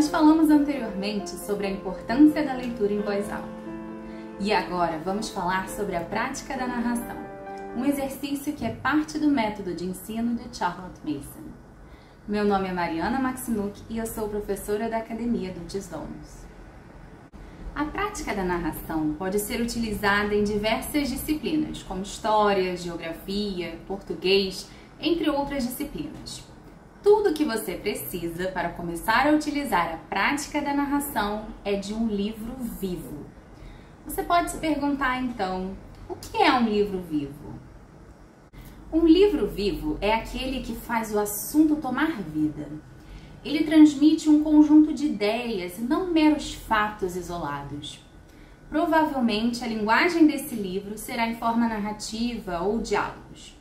Nós falamos anteriormente sobre a importância da leitura em voz alta. E agora vamos falar sobre a prática da narração, um exercício que é parte do método de ensino de Charlotte Mason. Meu nome é Mariana Maximuk e eu sou professora da Academia do Tisdomos. A prática da narração pode ser utilizada em diversas disciplinas, como história, geografia, português, entre outras disciplinas. Tudo o que você precisa para começar a utilizar a prática da narração é de um livro vivo. Você pode se perguntar então: o que é um livro vivo? Um livro vivo é aquele que faz o assunto tomar vida. Ele transmite um conjunto de ideias e não meros fatos isolados. Provavelmente a linguagem desse livro será em forma narrativa ou diálogos.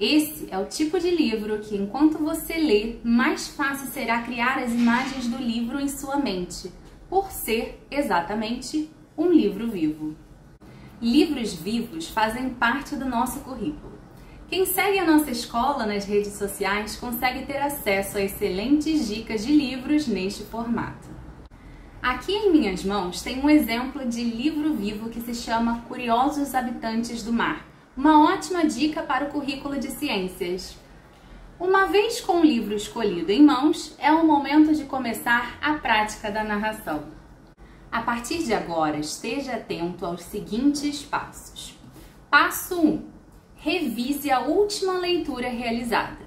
Esse é o tipo de livro que, enquanto você lê, mais fácil será criar as imagens do livro em sua mente, por ser exatamente um livro vivo. Livros vivos fazem parte do nosso currículo. Quem segue a nossa escola nas redes sociais consegue ter acesso a excelentes dicas de livros neste formato. Aqui em minhas mãos tem um exemplo de livro vivo que se chama Curiosos Habitantes do Mar uma ótima dica para o currículo de ciências. Uma vez com o livro escolhido em mãos, é o momento de começar a prática da narração. A partir de agora, esteja atento aos seguintes passos. Passo 1. Revise a última leitura realizada.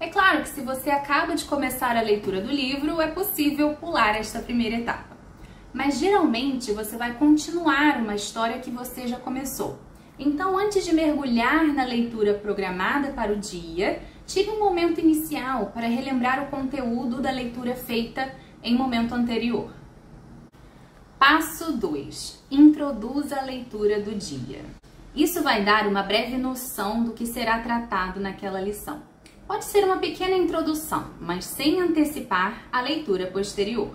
É claro que se você acaba de começar a leitura do livro, é possível pular esta primeira etapa. Mas geralmente você vai continuar uma história que você já começou. Então, antes de mergulhar na leitura programada para o dia, tire um momento inicial para relembrar o conteúdo da leitura feita em momento anterior. Passo 2. Introduza a leitura do dia. Isso vai dar uma breve noção do que será tratado naquela lição. Pode ser uma pequena introdução, mas sem antecipar a leitura posterior.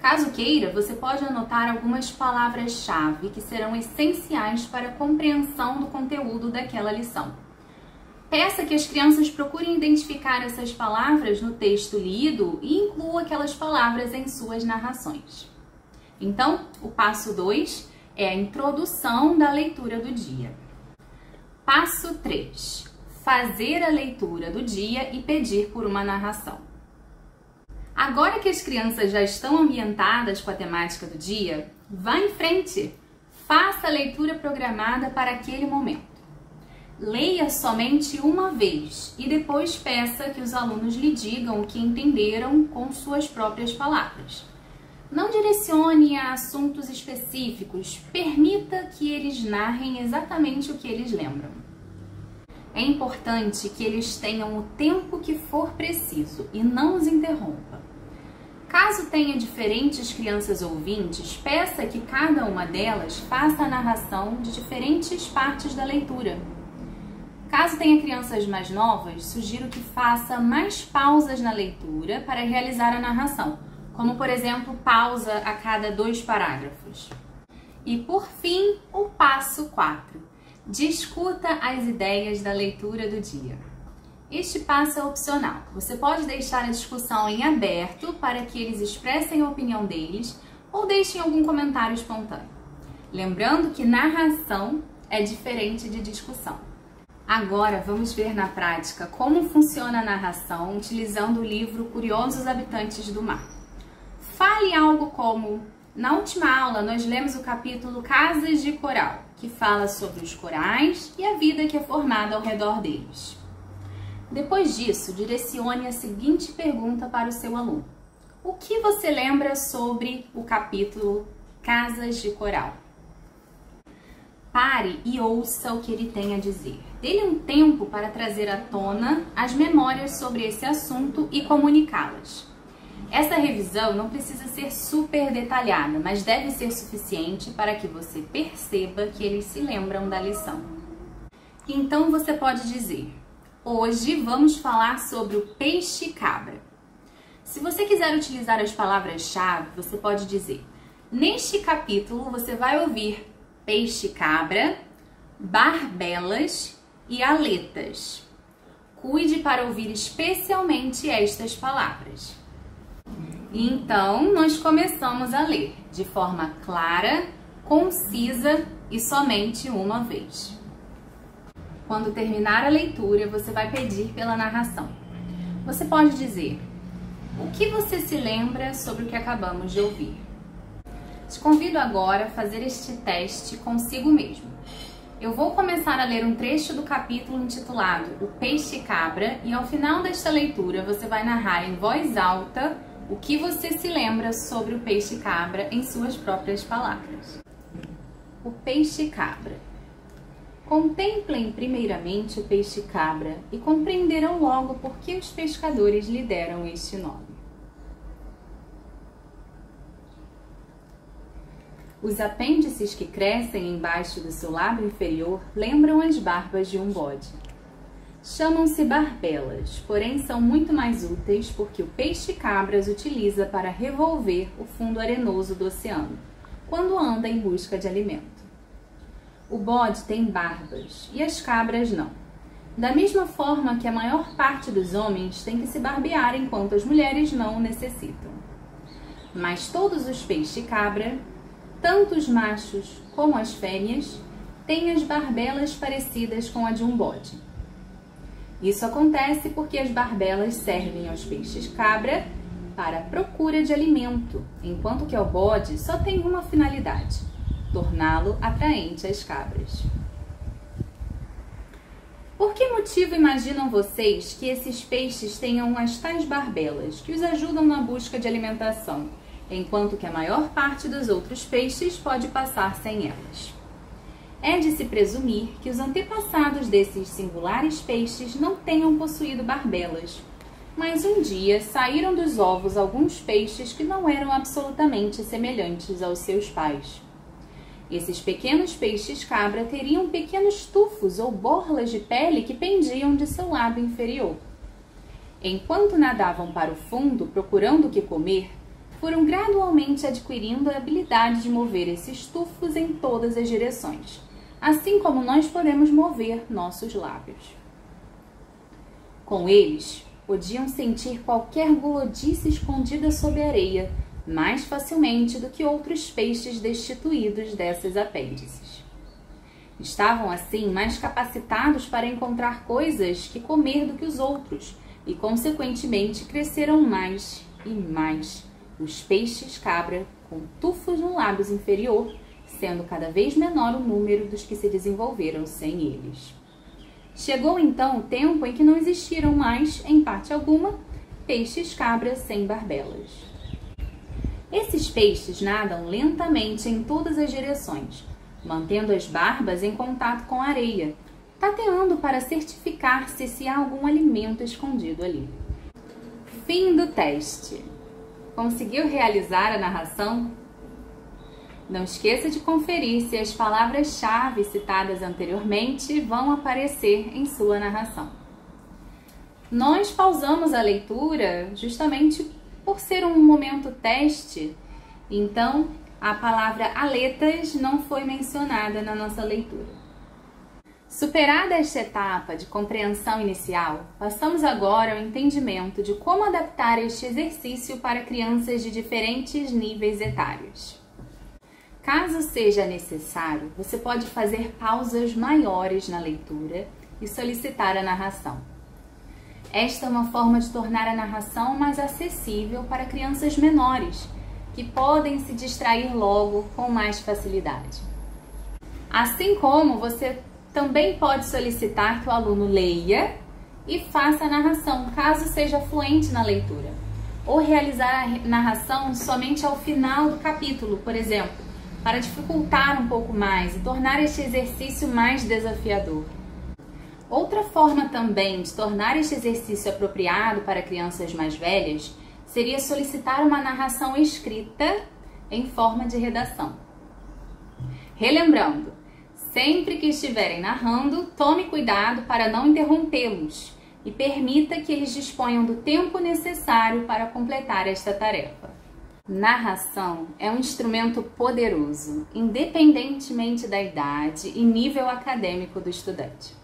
Caso queira, você pode anotar algumas palavras-chave que serão essenciais para a compreensão do conteúdo daquela lição. Peça que as crianças procurem identificar essas palavras no texto lido e inclua aquelas palavras em suas narrações. Então, o passo 2 é a introdução da leitura do dia. Passo 3: fazer a leitura do dia e pedir por uma narração. Agora que as crianças já estão ambientadas com a temática do dia, vá em frente. Faça a leitura programada para aquele momento. Leia somente uma vez e depois peça que os alunos lhe digam o que entenderam com suas próprias palavras. Não direcione a assuntos específicos, permita que eles narrem exatamente o que eles lembram. É importante que eles tenham o tempo que for preciso e não os interrompa. Caso tenha diferentes crianças ouvintes, peça que cada uma delas faça a narração de diferentes partes da leitura. Caso tenha crianças mais novas, sugiro que faça mais pausas na leitura para realizar a narração, como por exemplo, pausa a cada dois parágrafos. E por fim, o passo 4. Discuta as ideias da leitura do dia. Este passo é opcional. Você pode deixar a discussão em aberto para que eles expressem a opinião deles ou deixem algum comentário espontâneo. Lembrando que narração é diferente de discussão. Agora vamos ver na prática como funciona a narração utilizando o livro Curiosos Habitantes do Mar. Fale algo como: Na última aula nós lemos o capítulo Casas de Coral, que fala sobre os corais e a vida que é formada ao redor deles. Depois disso, direcione a seguinte pergunta para o seu aluno: O que você lembra sobre o capítulo Casas de Coral? Pare e ouça o que ele tem a dizer. Dê-lhe um tempo para trazer à tona as memórias sobre esse assunto e comunicá-las. Essa revisão não precisa ser super detalhada, mas deve ser suficiente para que você perceba que eles se lembram da lição. Então você pode dizer: Hoje vamos falar sobre o peixe-cabra. Se você quiser utilizar as palavras-chave, você pode dizer: Neste capítulo você vai ouvir peixe-cabra, barbelas e aletas. Cuide para ouvir especialmente estas palavras. Então, nós começamos a ler de forma clara, concisa e somente uma vez. Quando terminar a leitura, você vai pedir pela narração. Você pode dizer: O que você se lembra sobre o que acabamos de ouvir? Te convido agora a fazer este teste consigo mesmo. Eu vou começar a ler um trecho do capítulo intitulado O Peixe Cabra e ao final desta leitura você vai narrar em voz alta o que você se lembra sobre o peixe cabra em suas próprias palavras. O peixe cabra. Contemplem primeiramente o peixe cabra e compreenderão logo por que os pescadores lhe deram este nome. Os apêndices que crescem embaixo do seu lábio inferior lembram as barbas de um bode. Chamam-se barbelas, porém são muito mais úteis porque o peixe-cabra as utiliza para revolver o fundo arenoso do oceano, quando anda em busca de alimento. O bode tem barbas e as cabras não. Da mesma forma que a maior parte dos homens tem que se barbear enquanto as mulheres não o necessitam. Mas todos os peixe-cabra tanto os machos como as fêmeas têm as barbelas parecidas com a de um bode. Isso acontece porque as barbelas servem aos peixes cabra para procura de alimento, enquanto que ao bode só tem uma finalidade: torná-lo atraente às cabras. Por que motivo imaginam vocês que esses peixes tenham as tais barbelas que os ajudam na busca de alimentação? enquanto que a maior parte dos outros peixes pode passar sem elas. É de se presumir que os antepassados desses singulares peixes não tenham possuído barbelas, mas um dia saíram dos ovos alguns peixes que não eram absolutamente semelhantes aos seus pais. Esses pequenos peixes cabra teriam pequenos tufos ou borlas de pele que pendiam de seu lábio inferior. Enquanto nadavam para o fundo procurando o que comer, foram gradualmente adquirindo a habilidade de mover esses tufos em todas as direções, assim como nós podemos mover nossos lábios. Com eles, podiam sentir qualquer gulodice escondida sob a areia mais facilmente do que outros peixes destituídos dessas apêndices. Estavam assim mais capacitados para encontrar coisas que comer do que os outros e, consequentemente, cresceram mais e mais os peixes cabra com tufos no lábio inferior, sendo cada vez menor o número dos que se desenvolveram sem eles. Chegou então o tempo em que não existiram mais, em parte alguma, peixes cabra sem barbelas. Esses peixes nadam lentamente em todas as direções, mantendo as barbas em contato com a areia, tateando para certificar-se se há algum alimento escondido ali. Fim do teste. Conseguiu realizar a narração? Não esqueça de conferir se as palavras-chave citadas anteriormente vão aparecer em sua narração. Nós pausamos a leitura justamente por ser um momento teste, então a palavra aletas não foi mencionada na nossa leitura. Superada esta etapa de compreensão inicial, passamos agora ao entendimento de como adaptar este exercício para crianças de diferentes níveis etários. Caso seja necessário, você pode fazer pausas maiores na leitura e solicitar a narração. Esta é uma forma de tornar a narração mais acessível para crianças menores, que podem se distrair logo com mais facilidade. Assim como você também pode solicitar que o aluno leia e faça a narração, caso seja fluente na leitura. Ou realizar a narração somente ao final do capítulo, por exemplo, para dificultar um pouco mais e tornar este exercício mais desafiador. Outra forma também de tornar este exercício apropriado para crianças mais velhas seria solicitar uma narração escrita em forma de redação. Relembrando, Sempre que estiverem narrando, tome cuidado para não interrompê-los e permita que eles disponham do tempo necessário para completar esta tarefa. Narração é um instrumento poderoso, independentemente da idade e nível acadêmico do estudante.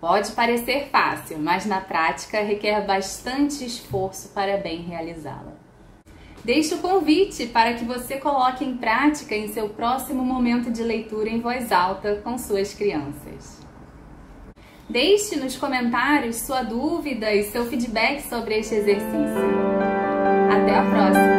Pode parecer fácil, mas na prática requer bastante esforço para bem realizá-la. Deixe o convite para que você coloque em prática em seu próximo momento de leitura em voz alta com suas crianças. Deixe nos comentários sua dúvida e seu feedback sobre este exercício. Até a próxima!